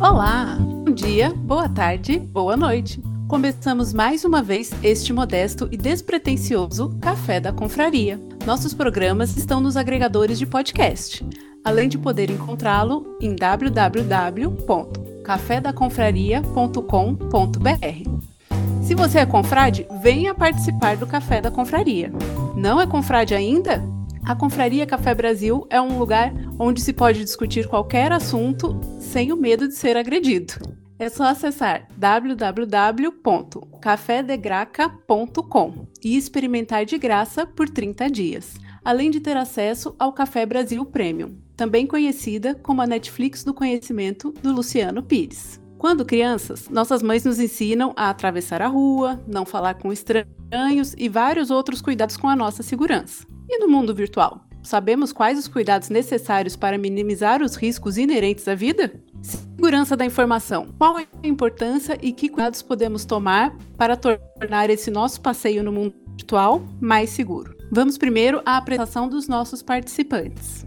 Olá! Bom dia, boa tarde, boa noite. Começamos mais uma vez este modesto e despretensioso Café da Confraria. Nossos programas estão nos agregadores de podcast, além de poder encontrá-lo em www.cafedaconfraria.com.br. Se você é confrade, venha participar do Café da Confraria. Não é confrade ainda? A Confraria Café Brasil é um lugar onde se pode discutir qualquer assunto sem o medo de ser agredido. É só acessar www.cafedegraca.com e experimentar de graça por 30 dias, além de ter acesso ao Café Brasil Premium, também conhecida como a Netflix do conhecimento do Luciano Pires. Quando crianças, nossas mães nos ensinam a atravessar a rua, não falar com estranhos e vários outros cuidados com a nossa segurança. E no mundo virtual? Sabemos quais os cuidados necessários para minimizar os riscos inerentes à vida? Segurança da informação. Qual é a importância e que cuidados podemos tomar para tornar esse nosso passeio no mundo virtual mais seguro? Vamos primeiro à apresentação dos nossos participantes.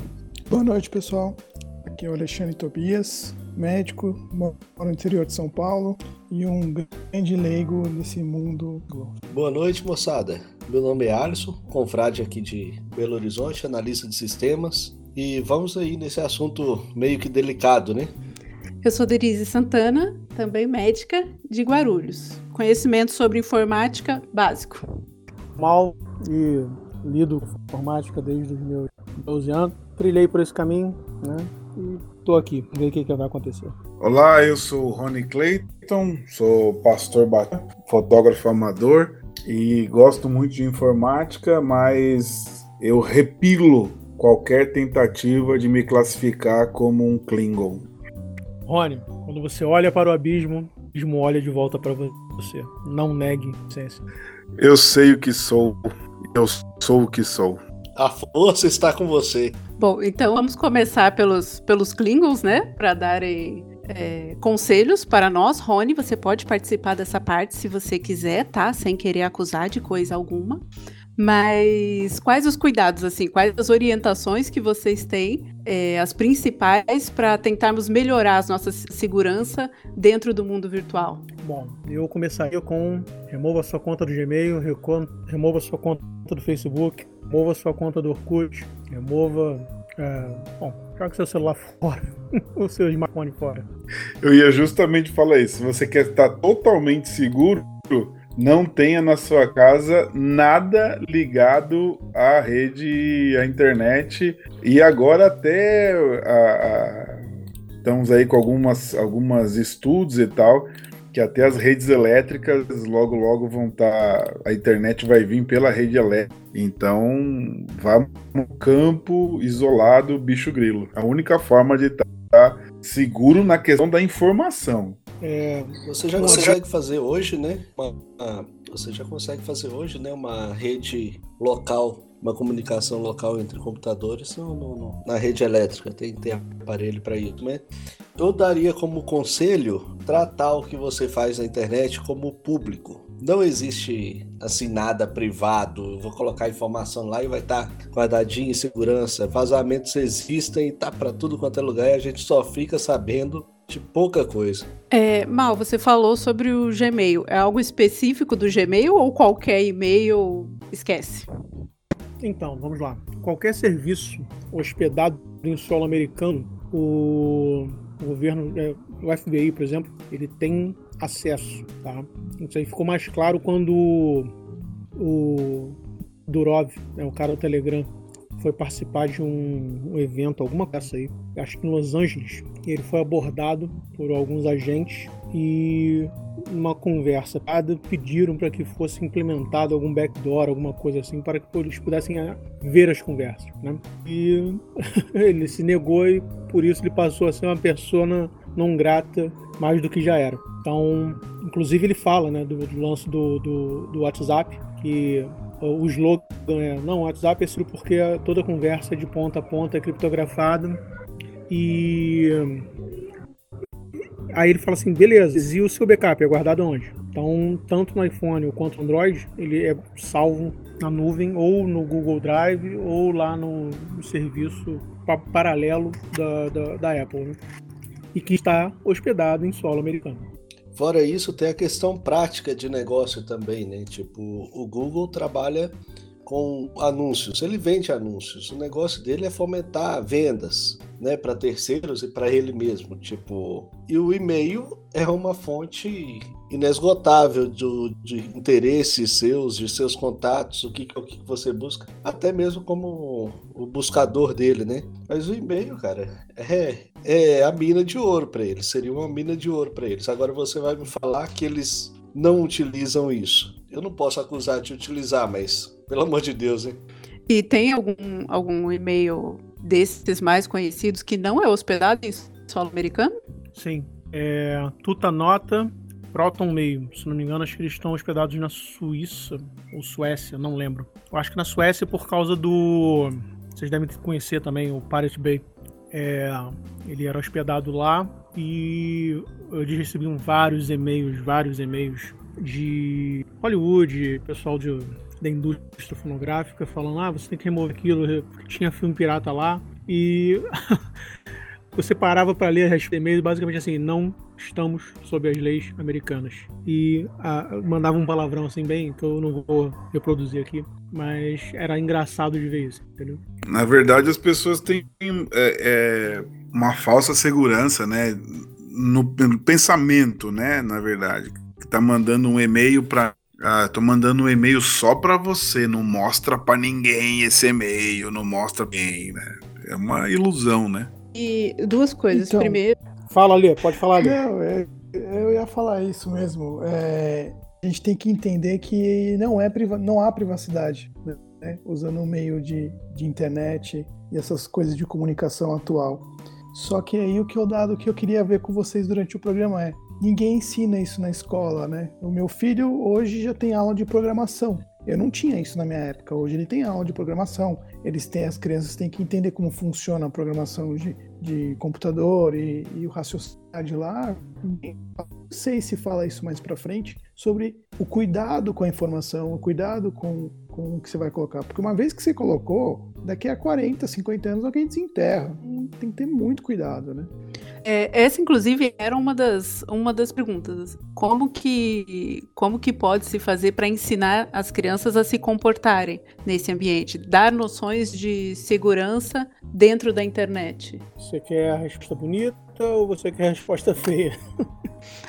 Boa noite, pessoal. Aqui é o Alexandre Tobias, médico, moro no interior de São Paulo e um grande leigo nesse mundo. Boa noite, moçada. Meu nome é Alisson, confrade aqui de Belo Horizonte, analista de sistemas. E vamos aí nesse assunto meio que delicado, né? Eu sou Denise Santana, também médica de Guarulhos. Conhecimento sobre informática básico. Mal e lido informática desde os meus 12 anos. Trilhei por esse caminho, né? E tô aqui, ver o que, que vai acontecer. Olá, eu sou o Rony Clayton, sou pastor, fotógrafo amador e gosto muito de informática, mas eu repilo qualquer tentativa de me classificar como um Klingon. Rony, quando você olha para o abismo, o abismo olha de volta para você. Não negue ciência. Eu sei o que sou, eu sou o que sou. A força está com você. Bom, então vamos começar pelos, pelos Klingons, né? Para darem é, conselhos para nós. Rony, você pode participar dessa parte se você quiser, tá? Sem querer acusar de coisa alguma. Mas quais os cuidados, assim, quais as orientações que vocês têm, é, as principais, para tentarmos melhorar a nossa segurança dentro do mundo virtual? Bom, eu começaria com remova sua conta do Gmail, remova sua conta do Facebook, remova sua conta do Orkut, remova. É, bom, joga seu celular fora, o seu smartphone fora. Eu ia justamente falar isso. Se você quer estar totalmente seguro, não tenha na sua casa nada ligado à rede, à internet. E agora até a, estamos aí com algumas, algumas estudos e tal que até as redes elétricas logo logo vão estar, tá, a internet vai vir pela rede elétrica. Então, vá no campo isolado, bicho grilo. A única forma de estar tá seguro na questão da informação. É, você já consegue fazer hoje, né? Uma, você já consegue fazer hoje, né? Uma rede local uma comunicação local entre computadores no, na rede elétrica. Tem, tem aparelho para isso. Né? Eu daria como conselho tratar o que você faz na internet como público. Não existe assim nada privado. Eu vou colocar informação lá e vai estar tá guardadinho em segurança. Vazamentos existem e tá para tudo quanto é lugar e a gente só fica sabendo de pouca coisa. É, Mal, você falou sobre o Gmail. É algo específico do Gmail ou qualquer e-mail esquece? Então, vamos lá. Qualquer serviço hospedado em solo americano, o, o governo, é, o FBI, por exemplo, ele tem acesso. Tá? Isso aí ficou mais claro quando o, o Durov, né, o cara do Telegram, foi participar de um, um evento, alguma coisa aí, acho que em Los Angeles. Ele foi abordado por alguns agentes e numa conversa pediram para que fosse implementado algum backdoor, alguma coisa assim, para que eles pudessem eh, ver as conversas, né? E ele se negou e por isso ele passou a ser uma persona não grata mais do que já era. Então, inclusive ele fala, né, do, do lance do, do, do, WhatsApp, que o slogan é, não, o WhatsApp é seguro porque toda conversa de ponta a ponta é criptografada e Aí ele fala assim, beleza, e o seu backup é guardado onde? Então, tanto no iPhone quanto no Android, ele é salvo na nuvem, ou no Google Drive, ou lá no, serviço pa paralelo da, da, da Apple. Né? e que está hospedado em solo americano. Fora isso, tem a questão prática de negócio também, né? Tipo, o Google trabalha com anúncios, ele vende anúncios. O negócio dele é fomentar vendas, né, para terceiros e para ele mesmo, tipo. E o e-mail é uma fonte inesgotável de, de interesses seus, de seus contatos, o que, o que você busca, até mesmo como o buscador dele, né? Mas o e-mail, cara, é, é a mina de ouro para eles, seria uma mina de ouro para eles. Agora você vai me falar que eles não utilizam isso. Eu não posso acusar de utilizar, mas pelo amor de Deus, hein? E tem algum, algum e-mail desses mais conhecidos que não é hospedado em solo americano? Sim. É, Tutanota, Proton Mail. Se não me engano, acho que eles estão hospedados na Suíça ou Suécia, não lembro. Eu acho que na Suécia por causa do. Vocês devem conhecer também o Pirate Bay. É, ele era hospedado lá e eles recebiam vários e-mails, vários e-mails de Hollywood, pessoal de, da indústria fonográfica falando: ah, você tem que remover aquilo, tinha filme pirata lá. E você parava para ler as e-mails basicamente assim: não estamos sob as leis americanas. E mandava um palavrão assim, bem, que eu não vou reproduzir aqui, mas era engraçado de ver isso, entendeu? Na verdade, as pessoas têm é, é, uma falsa segurança, né? No, no pensamento, né? Na verdade, que tá mandando um e-mail para ah, tô mandando um e-mail só para você, não mostra para ninguém esse e-mail, não mostra bem, né? É uma ilusão, né? E duas coisas. Então, Primeiro. Fala ali, pode falar ali. Não, é, eu ia falar isso mesmo. É, a gente tem que entender que não, é priva, não há privacidade, né? usando o meio de, de internet e essas coisas de comunicação atual. Só que aí o que eu dado que eu queria ver com vocês durante o programa é ninguém ensina isso na escola, né? O meu filho hoje já tem aula de programação. Eu não tinha isso na minha época. Hoje ele tem aula de programação. Eles têm, as crianças têm que entender como funciona a programação de, de computador e, e o raciocínio de lá. Não sei se fala isso mais para frente sobre o cuidado com a informação, o cuidado com, com o que você vai colocar. Porque uma vez que você colocou, daqui a 40, 50 anos alguém desenterra. Tem que ter muito cuidado, né? É, essa, inclusive, era uma das, uma das perguntas. Como que, como que pode se fazer para ensinar as crianças a se comportarem nesse ambiente? Dar noções de segurança dentro da internet? Você quer a resposta bonita ou você quer a resposta feia?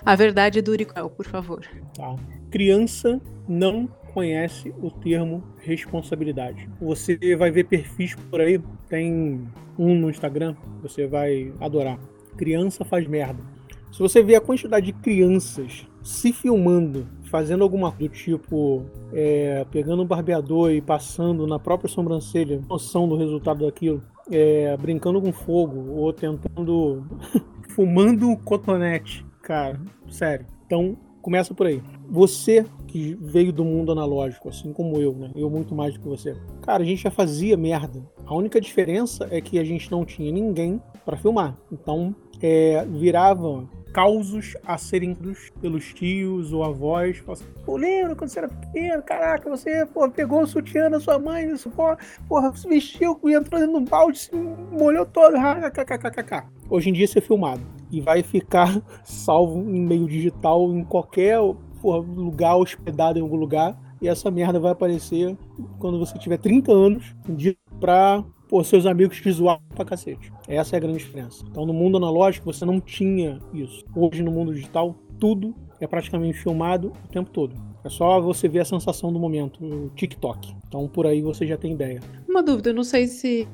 A verdade do Uriquel, por favor. Tá. Criança não conhece o termo responsabilidade. Você vai ver perfis por aí, tem um no Instagram, você vai adorar criança faz merda. Se você vê a quantidade de crianças se filmando, fazendo alguma do tipo, é, pegando um barbeador e passando na própria sobrancelha, noção do resultado daquilo, é, brincando com fogo ou tentando. fumando cotonete, cara, sério. Então, começa por aí. Você que veio do mundo analógico, assim como eu, né? Eu muito mais do que você. Cara, a gente já fazia merda. A única diferença é que a gente não tinha ninguém para filmar. Então, é, viravam causos a serem pelos tios ou avós. Assim, pô, lembra quando você era pequeno? Caraca, você pô, pegou o sutiã da sua mãe, isso, pô, porra, se vestiu e entrou dentro do balde, se molhou todo. KKKKK. Hoje em dia isso é filmado e vai ficar salvo em meio digital em qualquer porra, lugar, hospedado em algum lugar. E essa merda vai aparecer quando você tiver 30 anos, pra pô, seus amigos te zoaram pra cacete. Essa é a grande diferença. Então, no mundo analógico, você não tinha isso. Hoje, no mundo digital, tudo é praticamente filmado o tempo todo. É só você ver a sensação do momento, o TikTok. Então, por aí você já tem ideia. Uma dúvida, eu não sei se,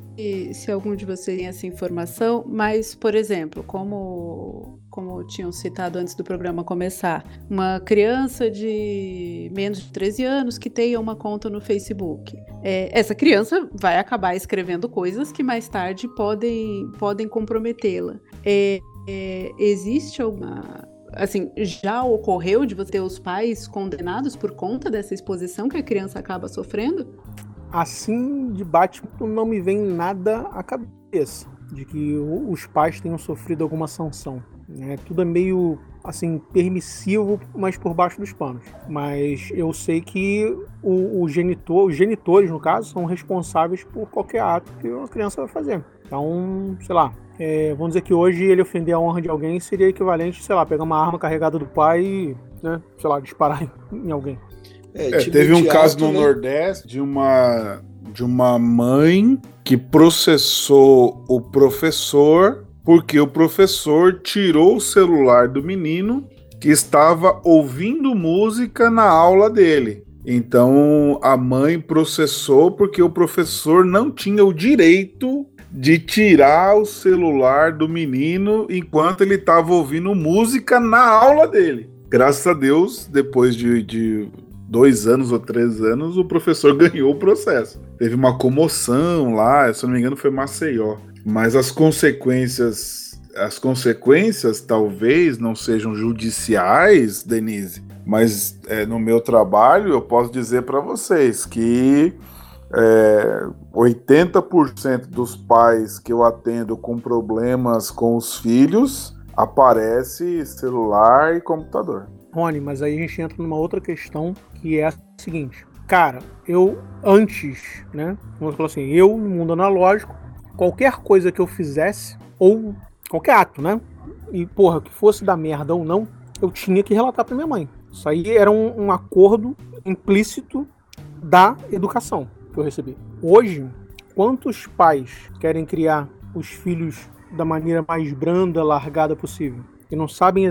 se algum de vocês tem essa informação, mas, por exemplo, como, como tinham citado antes do programa começar, uma criança de menos de 13 anos que tenha uma conta no Facebook. É, essa criança vai acabar escrevendo coisas que mais tarde podem, podem comprometê-la. É, é, existe alguma assim, já ocorreu de você ter os pais condenados por conta dessa exposição que a criança acaba sofrendo? Assim, de bate não me vem nada à cabeça de que os pais tenham sofrido alguma sanção. Né? Tudo é meio assim permissivo, mas por baixo dos panos. Mas eu sei que o, o genitor, os genitores no caso, são responsáveis por qualquer ato que uma criança vai fazer. Então, sei lá, é, vamos dizer que hoje ele ofender a honra de alguém seria equivalente, sei lá, pegar uma arma carregada do pai e, né, sei lá, disparar em alguém. É, é, teve um caso no né? Nordeste de uma, de uma mãe que processou o professor porque o professor tirou o celular do menino que estava ouvindo música na aula dele. Então a mãe processou porque o professor não tinha o direito de tirar o celular do menino enquanto ele estava ouvindo música na aula dele. Graças a Deus, depois de, de dois anos ou três anos, o professor ganhou o processo. Teve uma comoção lá, se não me engano, foi Maceió. Mas as consequências as consequências talvez não sejam judiciais, Denise, mas é, no meu trabalho eu posso dizer para vocês que é, 80% dos pais que eu atendo com problemas com os filhos aparece celular e computador. Rony, mas aí a gente entra numa outra questão que é a seguinte. Cara, eu antes, né? Vamos falar assim, eu no mundo analógico, qualquer coisa que eu fizesse, ou qualquer ato, né? E, porra, que fosse da merda ou não, eu tinha que relatar pra minha mãe. Isso aí era um, um acordo implícito da educação que eu recebi. Hoje, quantos pais querem criar os filhos da maneira mais branda, largada possível? E não sabem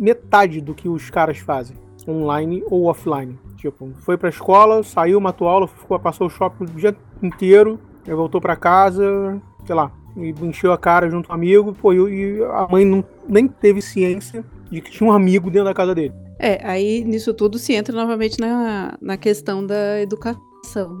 metade do que os caras fazem, online ou offline. Tipo, foi pra escola, saiu, matou aula, ficou, passou o shopping o dia inteiro, voltou para casa, sei lá, e encheu a cara junto com um amigo, pô, e a mãe não, nem teve ciência de que tinha um amigo dentro da casa dele. É, aí nisso tudo se entra novamente na, na questão da educação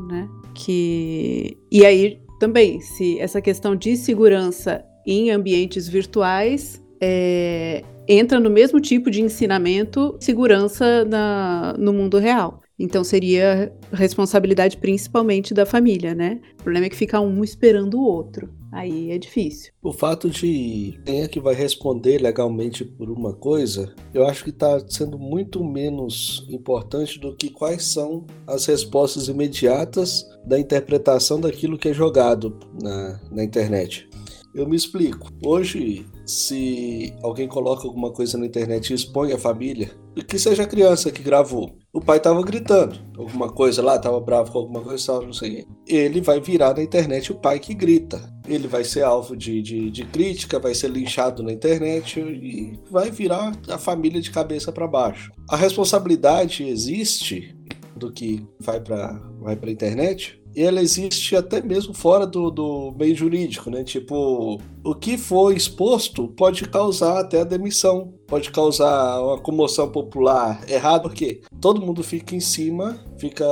né? Que e aí também, se essa questão de segurança em ambientes virtuais é, entra no mesmo tipo de ensinamento segurança na, no mundo real. Então seria responsabilidade principalmente da família, né? O problema é que fica um esperando o outro. Aí é difícil. O fato de quem é que vai responder legalmente por uma coisa, eu acho que está sendo muito menos importante do que quais são as respostas imediatas da interpretação daquilo que é jogado na, na internet. Eu me explico. Hoje, se alguém coloca alguma coisa na internet e expõe a família, que seja a criança que gravou, o pai estava gritando alguma coisa lá, estava bravo com alguma coisa, tava, não sei. Ele vai virar na internet o pai que grita. Ele vai ser alvo de, de, de crítica, vai ser linchado na internet e vai virar a família de cabeça para baixo. A responsabilidade existe do que vai para vai a internet ela existe até mesmo fora do, do meio jurídico, né? Tipo, o que for exposto pode causar até a demissão, pode causar uma comoção popular. Errado porque todo mundo fica em cima, fica,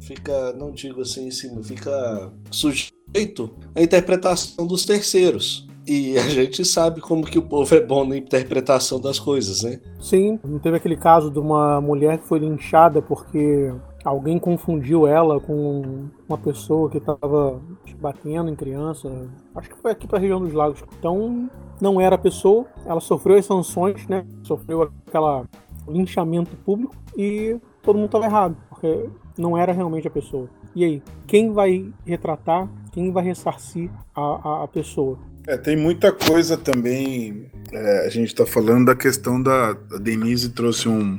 fica, não digo assim em cima, fica sujeito à interpretação dos terceiros. E a gente sabe como que o povo é bom na interpretação das coisas, né? Sim, não teve aquele caso de uma mulher que foi linchada porque alguém confundiu ela com uma pessoa que estava batendo em criança. Acho que foi aqui para a região dos lagos. Então, não era a pessoa, ela sofreu as sanções, né? Sofreu aquela linchamento público e todo mundo estava errado, porque não era realmente a pessoa. E aí, quem vai retratar, quem vai ressarcir a, a, a pessoa? É, tem muita coisa também. É, a gente está falando da questão da. A Denise trouxe um,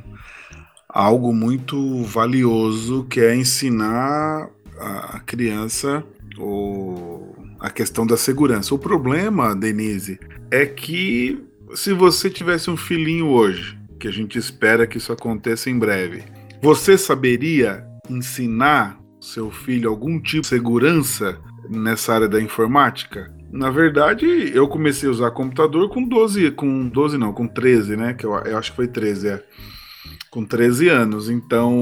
algo muito valioso que é ensinar a criança o, a questão da segurança. O problema, Denise, é que se você tivesse um filhinho hoje, que a gente espera que isso aconteça em breve, você saberia ensinar seu filho algum tipo de segurança nessa área da informática? Na verdade, eu comecei a usar computador com 12, com 12 não, com 13, né? Que eu, eu acho que foi 13, é com 13 anos. Então,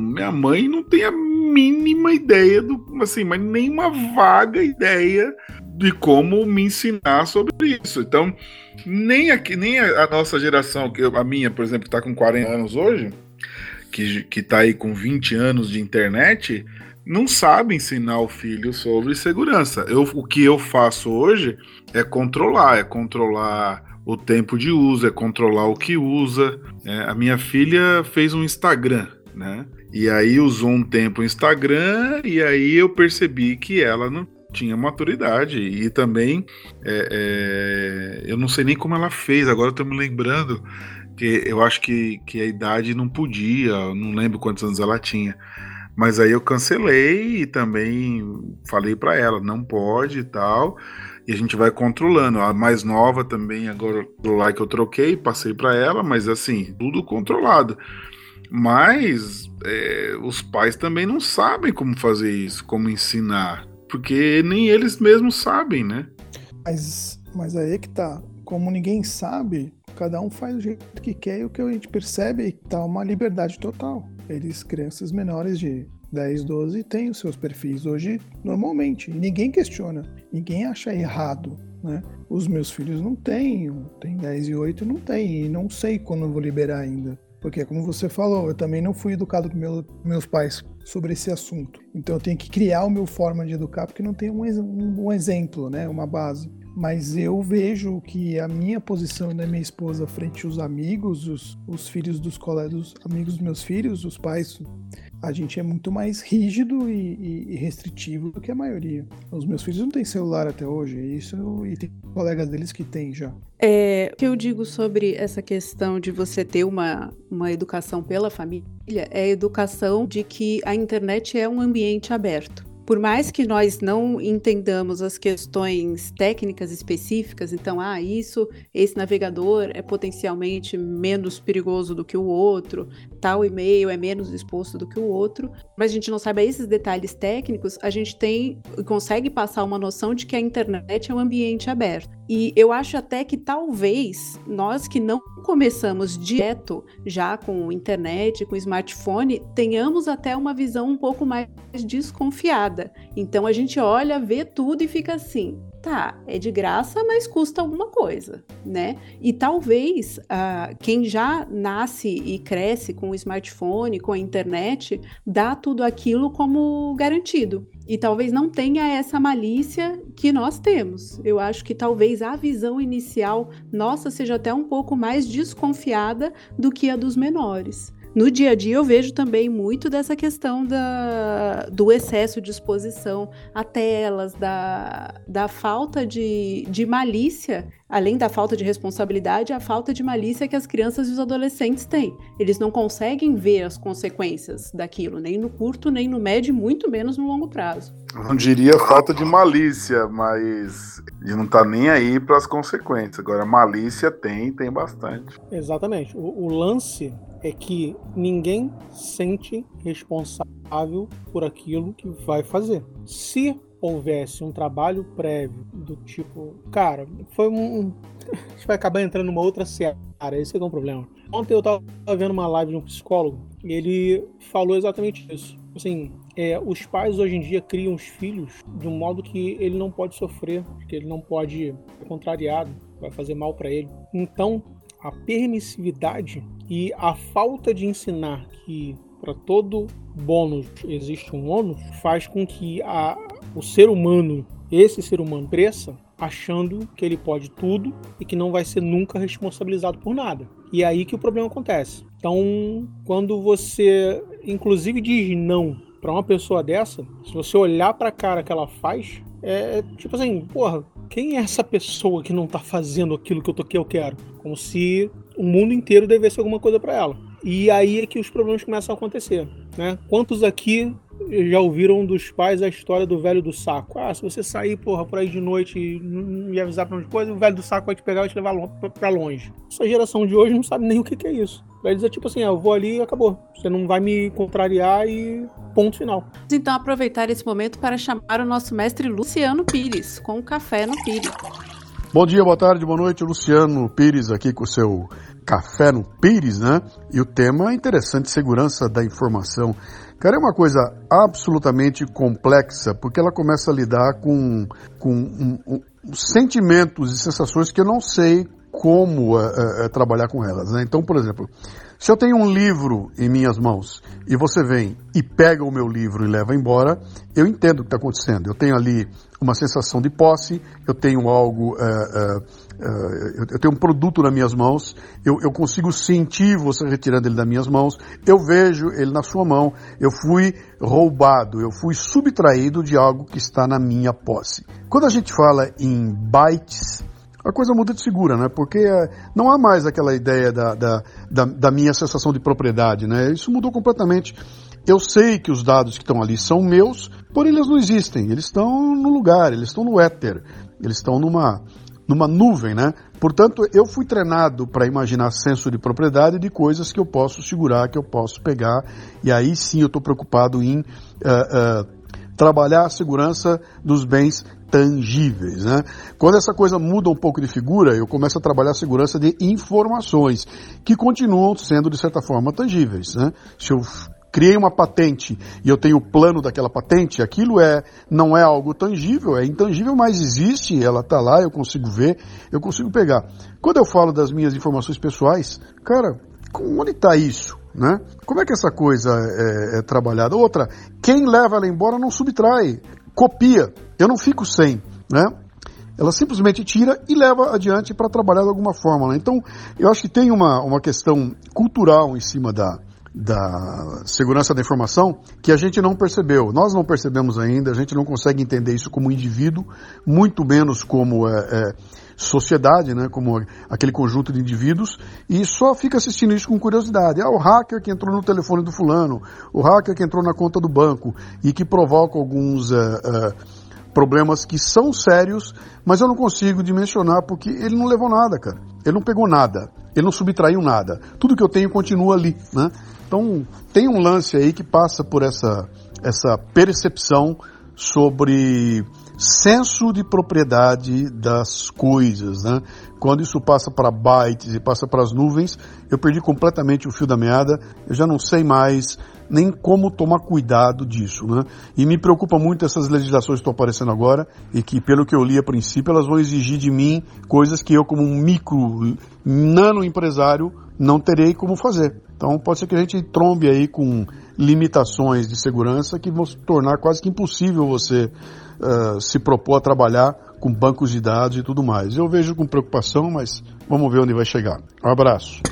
minha mãe não tem a mínima ideia do, assim, mas nem uma vaga ideia de como me ensinar sobre isso. Então, nem aqui, nem a, nossa geração, que a minha, por exemplo, que está com 40 anos hoje, que, que tá aí com 20 anos de internet, não sabe ensinar o filho sobre segurança. Eu, o que eu faço hoje é controlar, é controlar o tempo de uso, é controlar o que usa. É, a minha filha fez um Instagram, né? E aí usou um tempo o Instagram e aí eu percebi que ela não tinha maturidade. E também, é, é, eu não sei nem como ela fez, agora eu tô me lembrando que eu acho que, que a idade não podia, não lembro quantos anos ela tinha. Mas aí eu cancelei e também falei para ela, não pode e tal. A gente vai controlando. A mais nova também, agora lá que eu troquei, passei para ela, mas assim, tudo controlado. Mas é, os pais também não sabem como fazer isso, como ensinar. Porque nem eles mesmos sabem, né? Mas, mas aí é que tá. Como ninguém sabe, cada um faz do jeito que quer e o que a gente percebe é que tá uma liberdade total. Eles, crianças menores de 10, 12, têm os seus perfis hoje normalmente. Ninguém questiona, ninguém acha errado. Né? Os meus filhos não têm, tem 10 e 8 não tem, e não sei quando eu vou liberar ainda. Porque, como você falou, eu também não fui educado com meu, meus pais sobre esse assunto. Então eu tenho que criar o meu forma de educar, porque não tem um, um, um exemplo, né? uma base mas eu vejo que a minha posição da minha esposa frente aos amigos, os, os filhos dos colegas, os amigos dos meus filhos, os pais, a gente é muito mais rígido e, e, e, restritivo do que a maioria. Os meus filhos não têm celular até hoje, isso e tem colegas deles que têm já. É, o que eu digo sobre essa questão de você ter uma, uma educação pela família é a educação de que a internet é um ambiente aberto por mais que nós não entendamos as questões técnicas específicas, então, ah, isso, esse navegador é potencialmente menos perigoso do que o outro, tal e-mail é menos exposto do que o outro, mas a gente não sabe esses detalhes técnicos, a gente tem consegue passar uma noção de que a internet é um ambiente aberto. E eu acho até que talvez nós que não começamos direto já com internet, com smartphone, tenhamos até uma visão um pouco mais desconfiada. Então a gente olha, vê tudo e fica assim: tá, é de graça, mas custa alguma coisa, né? E talvez uh, quem já nasce e cresce com o smartphone, com a internet, dá tudo aquilo como garantido. E talvez não tenha essa malícia que nós temos. Eu acho que talvez a visão inicial nossa seja até um pouco mais desconfiada do que a dos menores. No dia a dia eu vejo também muito dessa questão da, do excesso de exposição a telas, da, da falta de, de malícia, além da falta de responsabilidade, a falta de malícia que as crianças e os adolescentes têm. Eles não conseguem ver as consequências daquilo, nem no curto, nem no médio, muito menos no longo prazo. Eu não diria falta de malícia, mas de não tá nem aí para as consequências. Agora, malícia tem, tem bastante. Exatamente. O, o lance é que ninguém sente responsável por aquilo que vai fazer. Se houvesse um trabalho prévio do tipo, cara, foi um. A gente vai acabar entrando numa outra seara, esse é, um problema. Ontem eu tava vendo uma live de um psicólogo e ele falou exatamente isso. Assim, é, os pais hoje em dia criam os filhos de um modo que ele não pode sofrer, que ele não pode ser contrariado, vai fazer mal para ele. Então, a permissividade e a falta de ensinar que para todo bônus existe um ônus faz com que a, o ser humano, esse ser humano, cresça achando que ele pode tudo e que não vai ser nunca responsabilizado por nada. E é aí que o problema acontece. Então, quando você, inclusive, diz não para uma pessoa dessa, se você olhar para a cara que ela faz, é tipo assim, porra, quem é essa pessoa que não tá fazendo aquilo que eu, tô, que eu quero? Como se o mundo inteiro devesse alguma coisa para ela. E aí é que os problemas começam a acontecer, né? Quantos aqui já ouviram dos pais a história do velho do saco? Ah, se você sair, porra, por aí de noite e avisar pra onde coisa, o velho do saco vai te pegar e te levar para longe. Essa geração de hoje não sabe nem o que, que é isso. Vai dizer tipo assim, ah, eu vou ali e acabou. Você não vai me contrariar e ponto final. Então aproveitar esse momento para chamar o nosso mestre Luciano Pires, com o café no Pires. Bom dia, boa tarde, boa noite, Luciano Pires aqui com o seu café no Pires, né? E o tema é interessante, segurança da informação. Cara, é uma coisa absolutamente complexa, porque ela começa a lidar com, com um, um, sentimentos e sensações que eu não sei como é, é, trabalhar com elas. Né? Então, por exemplo, se eu tenho um livro em minhas mãos e você vem e pega o meu livro e leva embora, eu entendo o que está acontecendo. Eu tenho ali uma sensação de posse, eu tenho algo eu, tenho um produto nas minhas mãos, eu, eu consigo sentir você retirando ele das minhas mãos, eu vejo ele na sua mão, eu fui roubado, eu fui subtraído de algo que está na minha posse. Quando a gente fala em bytes, a coisa muda de segura, né? Porque uh, não há mais aquela ideia da, da, da, da minha sensação de propriedade, né? Isso mudou completamente. Eu sei que os dados que estão ali são meus, porém eles não existem. Eles estão no lugar, eles estão no éter, eles estão numa, numa nuvem, né? Portanto, eu fui treinado para imaginar senso de propriedade de coisas que eu posso segurar, que eu posso pegar, e aí sim eu estou preocupado em uh, uh, trabalhar a segurança dos bens tangíveis. Né? Quando essa coisa muda um pouco de figura, eu começo a trabalhar a segurança de informações, que continuam sendo, de certa forma, tangíveis. Né? Se eu criei uma patente e eu tenho o plano daquela patente, aquilo é não é algo tangível, é intangível, mas existe, ela está lá, eu consigo ver, eu consigo pegar. Quando eu falo das minhas informações pessoais, cara, onde está isso? Né? Como é que essa coisa é, é trabalhada? Outra, quem leva ela embora não subtrai, copia. Eu não fico sem, né? Ela simplesmente tira e leva adiante para trabalhar de alguma forma. Né? Então, eu acho que tem uma, uma questão cultural em cima da, da segurança da informação que a gente não percebeu. Nós não percebemos ainda, a gente não consegue entender isso como indivíduo, muito menos como é, é, sociedade, né, como aquele conjunto de indivíduos, e só fica assistindo isso com curiosidade. Ah, o hacker que entrou no telefone do fulano, o hacker que entrou na conta do banco e que provoca alguns. É, é problemas que são sérios, mas eu não consigo dimensionar porque ele não levou nada, cara. Ele não pegou nada. Ele não subtraiu nada. Tudo que eu tenho continua ali, né? Então, tem um lance aí que passa por essa, essa percepção sobre senso de propriedade das coisas, né? Quando isso passa para bytes e passa para as nuvens, eu perdi completamente o fio da meada, eu já não sei mais nem como tomar cuidado disso, né? E me preocupa muito essas legislações que estão aparecendo agora e que, pelo que eu li a princípio, elas vão exigir de mim coisas que eu, como um micro, nano empresário, não terei como fazer. Então pode ser que a gente trombe aí com limitações de segurança que vão tornar quase que impossível você uh, se propor a trabalhar com bancos de dados e tudo mais. Eu vejo com preocupação, mas vamos ver onde vai chegar. Um abraço.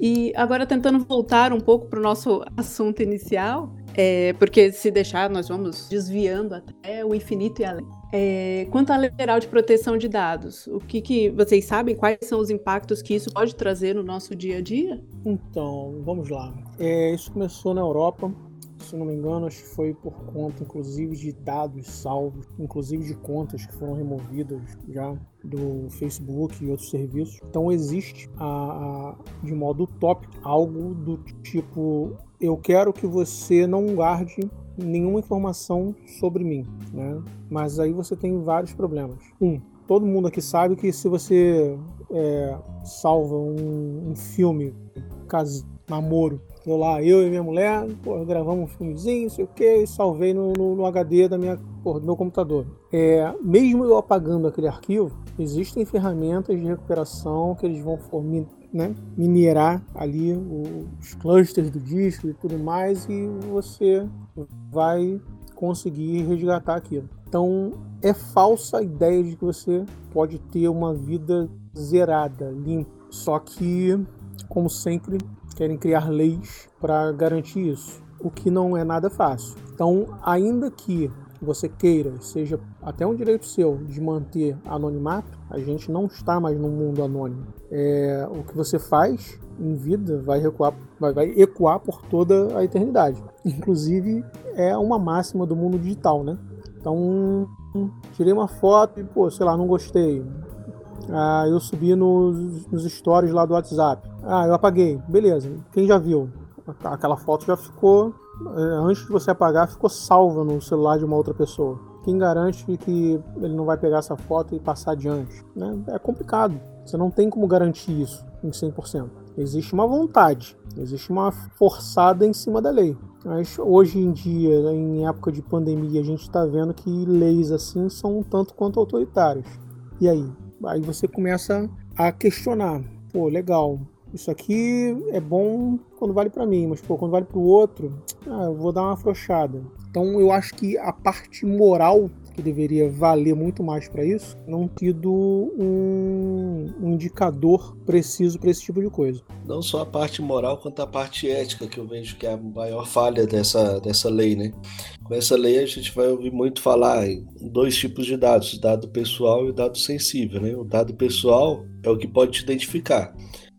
E agora tentando voltar um pouco para o nosso assunto inicial, é, porque se deixar nós vamos desviando até o infinito e além. É, quanto à Lei Geral de Proteção de Dados, o que, que, vocês sabem? Quais são os impactos que isso pode trazer no nosso dia a dia? Então, vamos lá. É, isso começou na Europa, se não me engano, acho que foi por conta, inclusive, de dados salvos, inclusive de contas que foram removidas já do Facebook e outros serviços. Então, existe, a, a, de modo utópico, algo do tipo: eu quero que você não guarde nenhuma informação sobre mim, né? Mas aí você tem vários problemas. Um, todo mundo aqui sabe que se você é, salva um, um filme, caso namoro, eu lá, eu e minha mulher, pô, gravamos um filmezinho, sei o que, e salvei no, no, no, HD da minha, pô, do meu computador. É, mesmo eu apagando aquele arquivo, existem ferramentas de recuperação que eles vão formir né, minerar ali os clusters do disco e tudo mais e você vai conseguir resgatar aquilo. Então é falsa a ideia de que você pode ter uma vida zerada, limpa. Só que, como sempre, querem criar leis para garantir isso, o que não é nada fácil. Então, ainda que você queira, seja até um direito seu de manter anonimato, a gente não está mais num mundo anônimo. É, o que você faz em vida vai, recuar, vai, vai ecoar por toda a eternidade. Inclusive, é uma máxima do mundo digital, né? Então, tirei uma foto e, pô, sei lá, não gostei. Ah, eu subi nos, nos stories lá do WhatsApp. Ah, eu apaguei. Beleza. Quem já viu? Aquela foto já ficou é, antes de você apagar, ficou salva no celular de uma outra pessoa. Quem garante que ele não vai pegar essa foto e passar adiante? Né? É complicado. Você não tem como garantir isso em 100%. Existe uma vontade, existe uma forçada em cima da lei. Mas hoje em dia, em época de pandemia, a gente está vendo que leis assim são um tanto quanto autoritárias. E aí? Aí você começa a questionar. Pô, legal, isso aqui é bom quando vale para mim, mas pô, quando vale para o outro, ah, eu vou dar uma afrouxada. Então eu acho que a parte moral que deveria valer muito mais para isso, não tido um, um indicador preciso para esse tipo de coisa. Não só a parte moral, quanto a parte ética, que eu vejo que é a maior falha dessa, dessa lei, né? Com essa lei a gente vai ouvir muito falar em dois tipos de dados, dado pessoal e o dado sensível, né? O dado pessoal é o que pode te identificar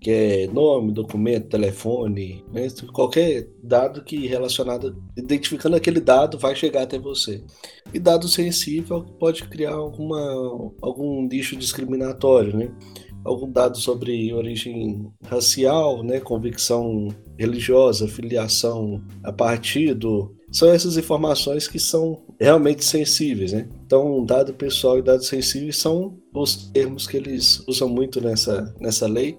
que é nome, documento, telefone, né? qualquer dado que relacionado, identificando aquele dado, vai chegar até você. E dado sensível pode criar alguma, algum lixo discriminatório, né? Algum dado sobre origem racial, né? convicção religiosa, filiação a partido, são essas informações que são realmente sensíveis, né? Então, dado pessoal e dados sensíveis são os termos que eles usam muito nessa, nessa lei.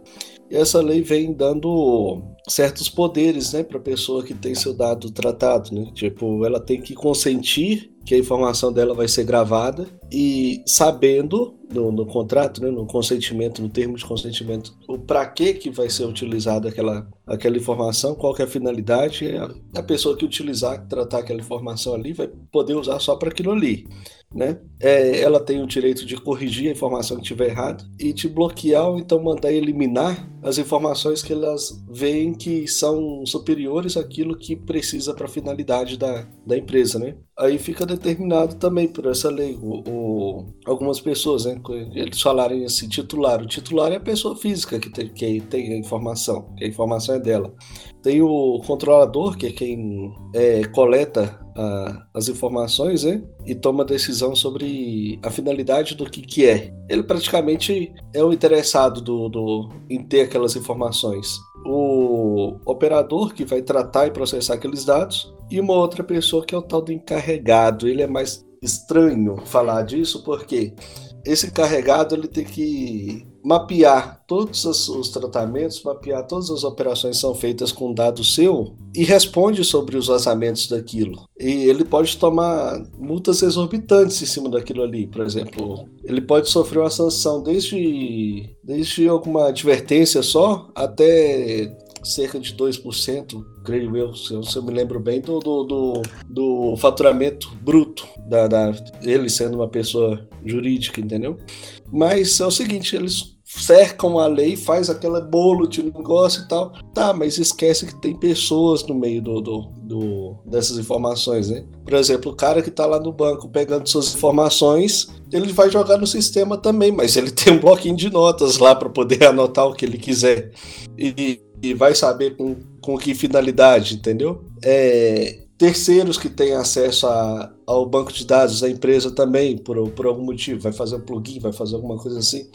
E essa lei vem dando certos poderes, né, para a pessoa que tem seu dado tratado, né? Tipo, ela tem que consentir que a informação dela vai ser gravada e sabendo no, no contrato, né, no consentimento, no termo de consentimento, o para que que vai ser utilizada aquela, aquela informação, qual que é a finalidade, a, a pessoa que utilizar, tratar aquela informação ali vai poder usar só para aquilo ali né? É, ela tem o direito de corrigir a informação que estiver errada e te bloquear ou então mandar eliminar as informações que elas veem que são superiores àquilo que precisa para a finalidade da, da empresa, né? Aí fica determinado também por essa lei. O, o, algumas pessoas, né? Eles falarem assim, titular. O titular é a pessoa física que tem, que tem a informação, a informação é dela. Tem o controlador, que é quem é, coleta a, as informações né, e toma decisão sobre a finalidade do que, que é. Ele praticamente é o interessado do, do, em ter aquelas informações. O operador que vai tratar e processar aqueles dados e uma outra pessoa que é o tal do encarregado. Ele é mais estranho falar disso porque esse encarregado ele tem que mapear todos os tratamentos, mapear todas as operações que são feitas com dado seu e responde sobre os vazamentos daquilo. E ele pode tomar multas exorbitantes em cima daquilo ali, por exemplo. Ele pode sofrer uma sanção desde, desde alguma advertência só até cerca de 2%, creio eu, se eu, me lembro bem, do, do, do, do faturamento bruto da, da, ele sendo uma pessoa jurídica, entendeu? Mas é o seguinte, eles cercam a lei, faz aquele bolo de negócio e tal. Tá, mas esquece que tem pessoas no meio do, do, do, dessas informações, né? Por exemplo, o cara que tá lá no banco pegando suas informações, ele vai jogar no sistema também, mas ele tem um bloquinho de notas lá para poder anotar o que ele quiser. E, e vai saber com, com que finalidade, entendeu? É, terceiros que têm acesso a, ao banco de dados da empresa também, por, por algum motivo, vai fazer um plugin, vai fazer alguma coisa assim,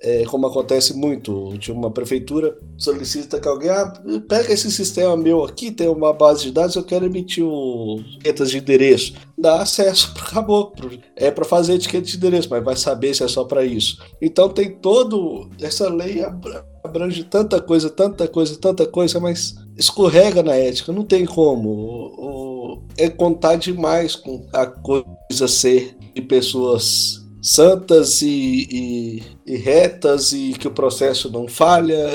é, como acontece muito, de uma prefeitura solicita que alguém, ah, pega esse sistema meu aqui, tem uma base de dados, eu quero emitir o etiquetas de endereço, dá acesso, acabou, é para fazer etiqueta de endereço, mas vai saber se é só para isso. Então tem todo, essa lei abrange tanta coisa, tanta coisa, tanta coisa, mas escorrega na ética, não tem como. O, é contar demais com a coisa ser de pessoas santas e, e, e retas e que o processo não falha,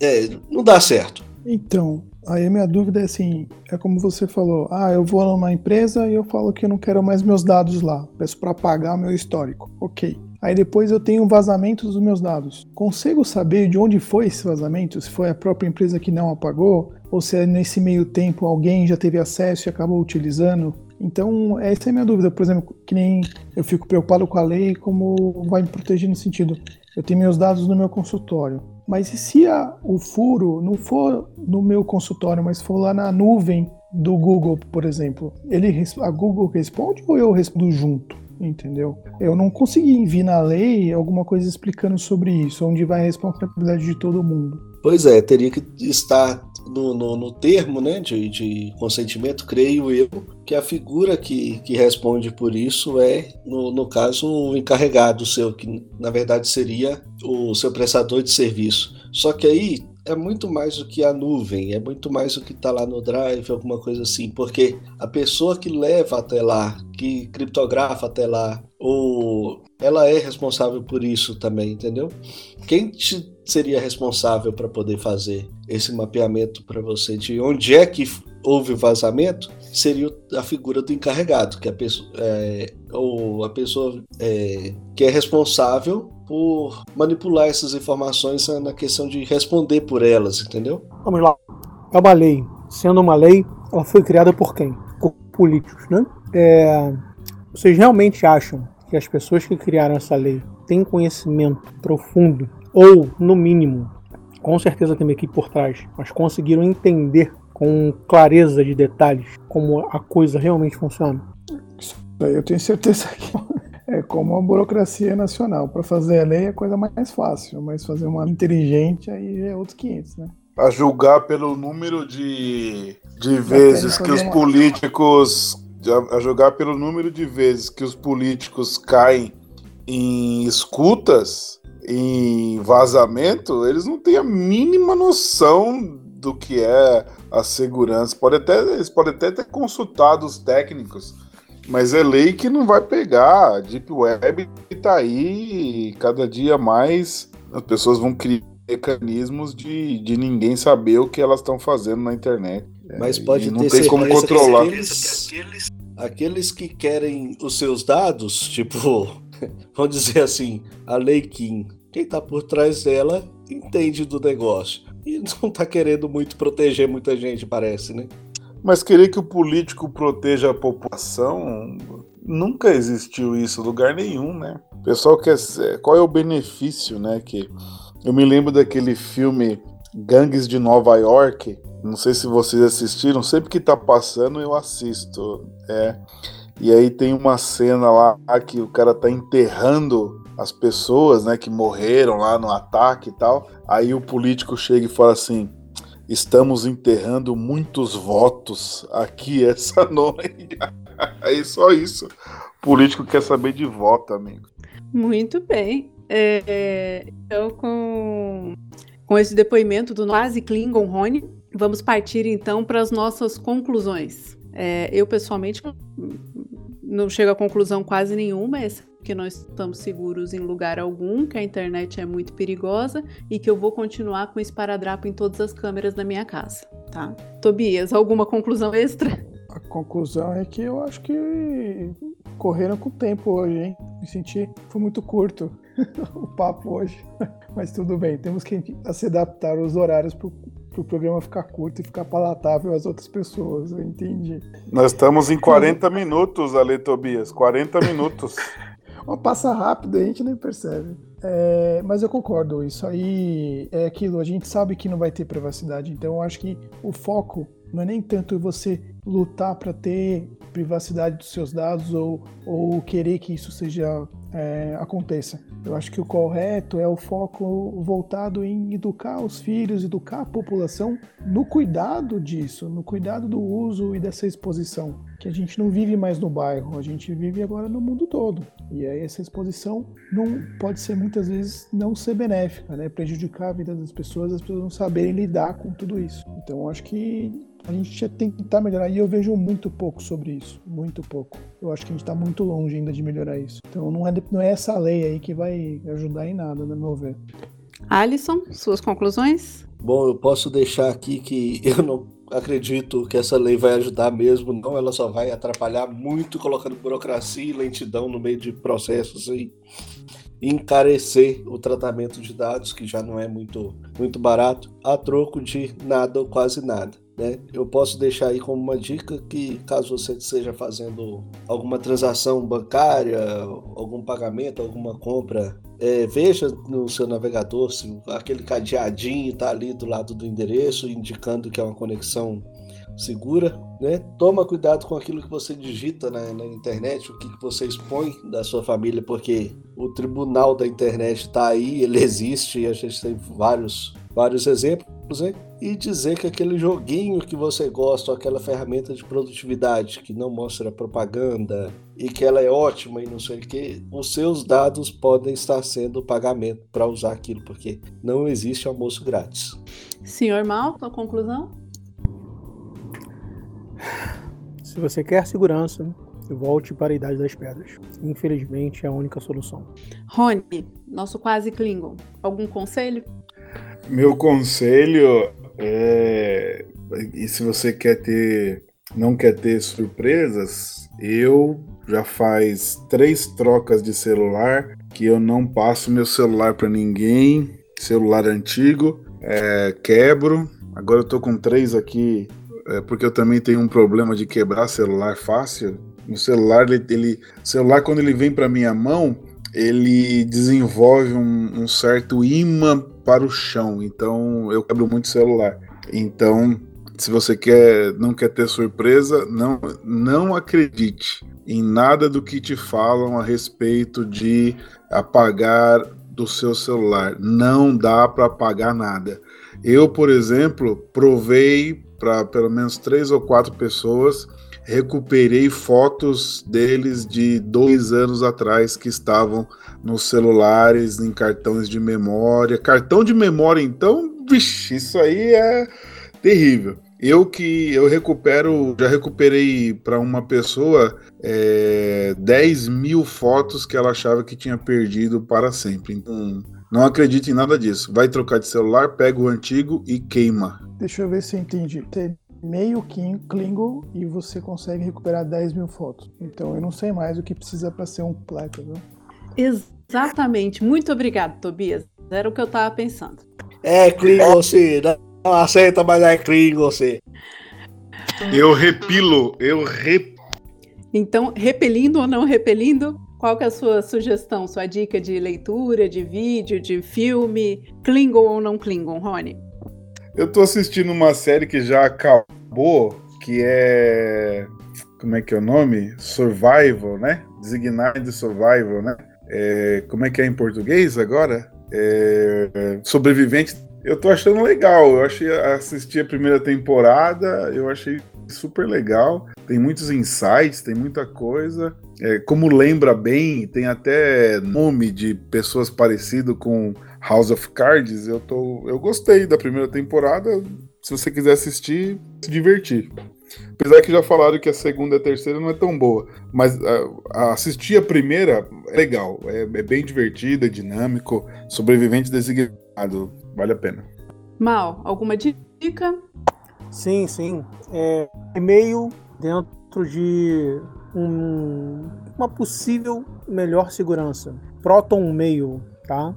é, não dá certo. Então, aí a minha dúvida é assim, é como você falou, ah, eu vou numa empresa e eu falo que eu não quero mais meus dados lá, peço para apagar meu histórico. Ok. Aí depois eu tenho um vazamento dos meus dados. Consigo saber de onde foi esse vazamento? Se foi a própria empresa que não apagou? Ou se nesse meio tempo alguém já teve acesso e acabou utilizando? Então, essa é a minha dúvida. Por exemplo, que nem eu fico preocupado com a lei, como vai me proteger no sentido. Eu tenho meus dados no meu consultório. Mas e se a, o furo não for no meu consultório, mas for lá na nuvem do Google, por exemplo? Ele, a Google responde ou eu respondo junto? Entendeu? Eu não consegui vir na lei alguma coisa explicando sobre isso, onde vai a responsabilidade de todo mundo. Pois é, teria que estar no, no, no termo né, de, de, consentimento, creio eu, que a figura que, que responde por isso é, no, no caso, o encarregado seu, que na verdade seria o seu prestador de serviço. Só que aí é muito mais do que a nuvem, é muito mais do que está lá no Drive, alguma coisa assim, porque a pessoa que leva até lá, que criptografa até lá, ou ela é responsável por isso também, entendeu? Quem te seria responsável para poder fazer esse mapeamento para você de onde é que houve vazamento? seria a figura do encarregado, que a pessoa, é, ou a pessoa é, que é responsável por manipular essas informações na questão de responder por elas, entendeu? Vamos lá. É uma lei. Sendo uma lei, ela foi criada por quem? Por políticos, né? É, vocês realmente acham que as pessoas que criaram essa lei têm conhecimento profundo ou, no mínimo, com certeza tem uma equipe por trás, mas conseguiram entender com clareza de detalhes como a coisa realmente funciona? Eu tenho certeza que é como a burocracia nacional. Para fazer a lei é a coisa mais fácil, mas fazer uma inteligente aí é outros 500, né? A julgar pelo número de, de vezes que os políticos. A julgar pelo número de vezes que os políticos caem em escutas, em vazamento, eles não têm a mínima noção do que é a segurança. Pode até, eles podem até ter consultado os técnicos, mas é lei que não vai pegar. A Deep Web está aí e cada dia mais as pessoas vão criar mecanismos de, de ninguém saber o que elas estão fazendo na internet. Mas pode não ter tem como controlar. Aqueles, aqueles que querem os seus dados, tipo, vamos dizer assim, a Lei Kim, quem está por trás dela entende do negócio e não tá querendo muito proteger muita gente, parece, né? Mas querer que o político proteja a população nunca existiu isso em lugar nenhum, né? O pessoal quer qual é o benefício, né? Que eu me lembro daquele filme Gangues de Nova York. Não sei se vocês assistiram. Sempre que tá passando eu assisto. É. E aí tem uma cena lá que o cara tá enterrando as pessoas, né, que morreram lá no ataque e tal. Aí o político chega e fala assim: estamos enterrando muitos votos aqui essa noite. Aí só isso. Político quer saber de voto, amigo. Muito bem. É, então, com, com esse depoimento do quase Klingon Rony, vamos partir então para as nossas conclusões. É, eu, pessoalmente, não chego a conclusão quase nenhuma, que nós estamos seguros em lugar algum, que a internet é muito perigosa e que eu vou continuar com esparadrapo em todas as câmeras da minha casa, tá? Tobias, alguma conclusão extra? A conclusão é que eu acho que correram com o tempo hoje, hein? Me senti foi muito curto o papo hoje, mas tudo bem. Temos que se adaptar os horários para o programa ficar curto e ficar palatável às outras pessoas. Eu entendi. Nós estamos em 40 minutos, Ale Tobias. 40 minutos. passa rápido e a gente nem percebe. É, mas eu concordo, isso aí é aquilo, a gente sabe que não vai ter privacidade, então eu acho que o foco não é nem tanto você lutar para ter privacidade dos seus dados ou, ou querer que isso seja é, aconteça. Eu acho que o correto é o foco voltado em educar os filhos, educar a população no cuidado disso, no cuidado do uso e dessa exposição. Que a gente não vive mais no bairro, a gente vive agora no mundo todo. E aí essa exposição não pode ser muitas vezes não ser benéfica, né? prejudicar a vida das pessoas, as pessoas não saberem lidar com tudo isso. Então acho que a gente tinha que tentar melhorar. E eu vejo muito pouco sobre isso. Muito pouco. Eu acho que a gente está muito longe ainda de melhorar isso. Então não é, não é essa lei aí que vai ajudar em nada, no meu ver. Alisson, suas conclusões? Bom, eu posso deixar aqui que eu não acredito que essa lei vai ajudar mesmo, não. Ela só vai atrapalhar muito, colocando burocracia e lentidão no meio de processos aí encarecer o tratamento de dados, que já não é muito, muito barato, a troco de nada ou quase nada. Né? Eu posso deixar aí como uma dica que caso você esteja fazendo alguma transação bancária, algum pagamento, alguma compra, é, veja no seu navegador se aquele cadeadinho está ali do lado do endereço, indicando que é uma conexão segura, né? Toma cuidado com aquilo que você digita na, na internet, o que, que você expõe da sua família, porque o tribunal da internet está aí, ele existe, e a gente tem vários, vários exemplos, né? E dizer que aquele joguinho que você gosta, ou aquela ferramenta de produtividade que não mostra propaganda e que ela é ótima e não sei o que, os seus dados podem estar sendo pagamento para usar aquilo, porque não existe almoço grátis. Senhor Mal, sua conclusão? Se você quer segurança, volte para a Idade das Pedras. Infelizmente, é a única solução. Rony, nosso quase Klingon, algum conselho? Meu conselho é. E se você quer ter não quer ter surpresas, eu já faz três trocas de celular que eu não passo meu celular para ninguém, celular antigo, é, quebro. Agora eu tô com três aqui é, porque eu também tenho um problema de quebrar celular fácil. O celular, ele, ele celular quando ele vem para minha mão, ele desenvolve um, um certo imã para o chão. Então eu quebro muito celular. Então se você quer, não quer ter surpresa, não, não acredite em nada do que te falam a respeito de apagar do seu celular. Não dá para apagar nada. Eu, por exemplo, provei para pelo menos três ou quatro pessoas, recuperei fotos deles de dois anos atrás que estavam nos celulares, em cartões de memória. Cartão de memória, então, vixe, isso aí é terrível. Eu que eu recupero, já recuperei para uma pessoa é, 10 mil fotos que ela achava que tinha perdido para sempre. Então, não acredite em nada disso. Vai trocar de celular, pega o antigo e queima. Deixa eu ver se eu entendi. Tem meio Klingon e você consegue recuperar 10 mil fotos. Então eu não sei mais o que precisa para ser um placa, viu? Exatamente. Muito obrigado, Tobias. Era o que eu tava pensando. É, Klingon, sim. Não aceita, mas é Klingon, você. Eu repilo, eu repilo. Então, repelindo ou não repelindo, qual que é a sua sugestão, sua dica de leitura, de vídeo, de filme? Klingon ou não Klingon, Rony? Eu tô assistindo uma série que já acabou, que é. Como é que é o nome? Survival, né? Designado Survival, né? É... Como é que é em português agora? É... Sobrevivente eu tô achando legal. Eu achei assisti a primeira temporada, eu achei super legal. Tem muitos insights, tem muita coisa. É, como lembra bem, tem até nome de pessoas parecido com House of Cards. Eu tô, eu gostei da primeira temporada. Se você quiser assistir, se divertir. Apesar que já falaram que a segunda e a terceira não é tão boa. Mas uh, assistir a primeira é legal. É, é bem divertido, é dinâmico. Sobrevivente designado. Vale a pena. Mal, alguma dica? Sim, sim. É, e-mail dentro de um, uma possível melhor segurança. Proton Mail, tá?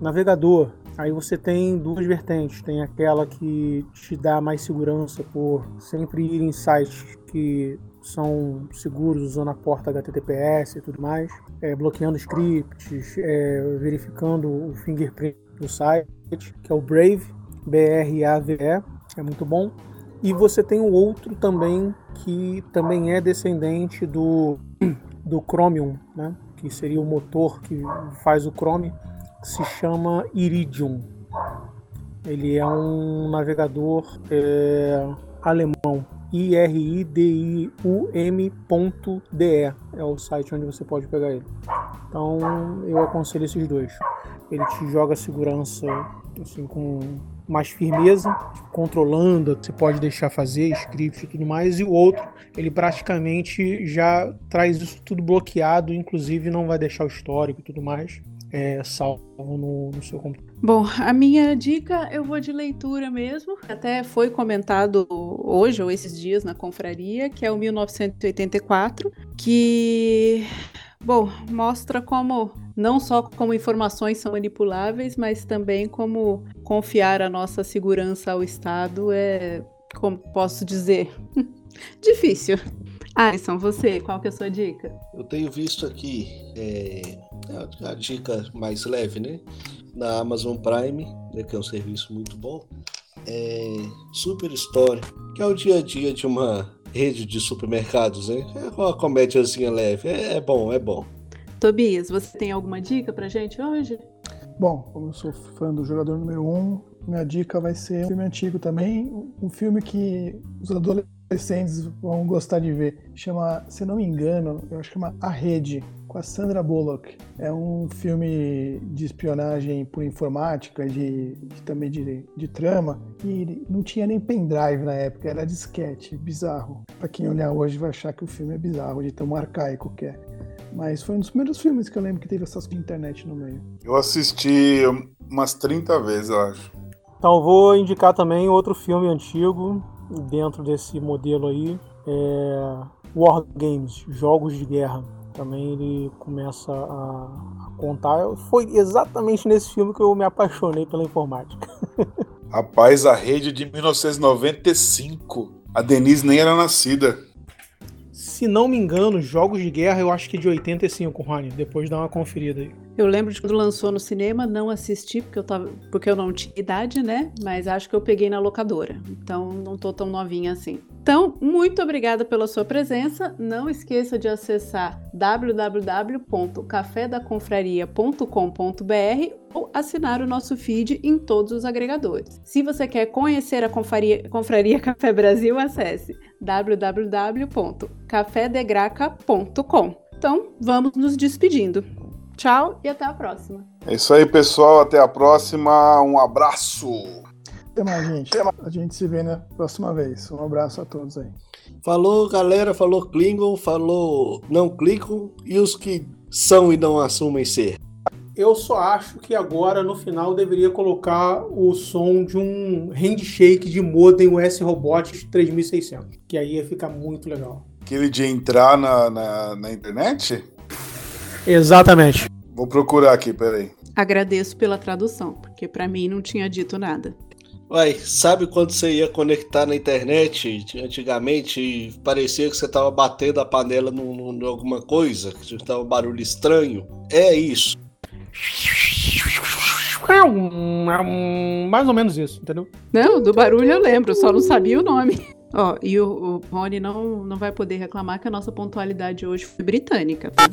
Navegador. Aí você tem duas vertentes. Tem aquela que te dá mais segurança por sempre ir em sites que são seguros usando a porta HTTPS e tudo mais, é, bloqueando scripts, é, verificando o fingerprint do site, que é o Brave, B-R-A-V-E, é muito bom. E você tem o outro também, que também é descendente do, do Chromium, né? que seria o motor que faz o Chrome, se chama Iridium. Ele é um navegador é, alemão, I-R-I-D-I-U-M.de é o site onde você pode pegar ele. Então eu aconselho esses dois. Ele te joga segurança assim com mais firmeza, controlando, você pode deixar fazer script e tudo mais, e o outro, ele praticamente já traz isso tudo bloqueado, inclusive não vai deixar o histórico e tudo mais é, salvo no, no seu computador. Bom, a minha dica eu vou de leitura mesmo. Até foi comentado hoje ou esses dias na confraria, que é o 1984, que bom, mostra como não só como informações são manipuláveis, mas também como confiar a nossa segurança ao Estado é, como posso dizer, difícil. Alisson, você, qual que é a sua dica? Eu tenho visto aqui é, a dica mais leve, né? Na Amazon Prime, né, que é um serviço muito bom, é Super Story, que é o dia a dia de uma rede de supermercados, né? É uma comédiazinha leve, é, é bom, é bom. Tobias, você tem alguma dica pra gente hoje? Bom, como eu sou fã do jogador número 1, um, minha dica vai ser um filme antigo também, um filme que os adolescentes vão gostar de ver. Chama, se não me engano, eu acho que chama A Rede, com a Sandra Bullock. É um filme de espionagem por informática, de, de também de, de, trama, e não tinha nem pendrive na época, era disquete, bizarro. Pra quem olhar hoje vai achar que o filme é bizarro, de tão arcaico que é. Mas foi um dos primeiros filmes que eu lembro que teve essas de internet no meio. Eu assisti umas 30 vezes, eu acho. Então vou indicar também outro filme antigo dentro desse modelo aí. É, War Games, jogos de guerra. Também ele começa a, a contar. Foi exatamente nesse filme que eu me apaixonei pela informática. Rapaz, a rede de 1995. A Denise nem era nascida. Se não me engano, jogos de guerra eu acho que de 85, Rony. Depois dá uma conferida aí. Eu lembro de quando lançou no cinema, não assisti porque eu, tava, porque eu não tinha idade, né? Mas acho que eu peguei na locadora. Então não tô tão novinha assim. Então, muito obrigada pela sua presença. Não esqueça de acessar www.cafedaconfraria.com.br ou assinar o nosso feed em todos os agregadores. Se você quer conhecer a Confraria, Confraria Café Brasil, acesse www.cafedegraca.com. Então, vamos nos despedindo. Tchau e até a próxima. É isso aí, pessoal. Até a próxima. Um abraço. Até mais, gente. A gente se vê na próxima vez. Um abraço a todos aí. Falou, galera. Falou Klingon. Falou não Klingon. E os que são e não assumem ser. Eu só acho que agora, no final, deveria colocar o som de um handshake de modem US Robotics 3600. Que aí ia ficar muito legal. Aquele de entrar na, na, na internet? Exatamente. Vou procurar aqui, peraí. Agradeço pela tradução, porque para mim não tinha dito nada. Uai, sabe quando você ia conectar na internet antigamente e parecia que você tava batendo a panela em alguma coisa, que tava um barulho estranho? É isso. É um, é um, mais ou menos isso, entendeu? Não, do barulho eu lembro, só não sabia o nome. Ó, e o, o Rony não, não vai poder reclamar que a nossa pontualidade hoje foi britânica. Tá?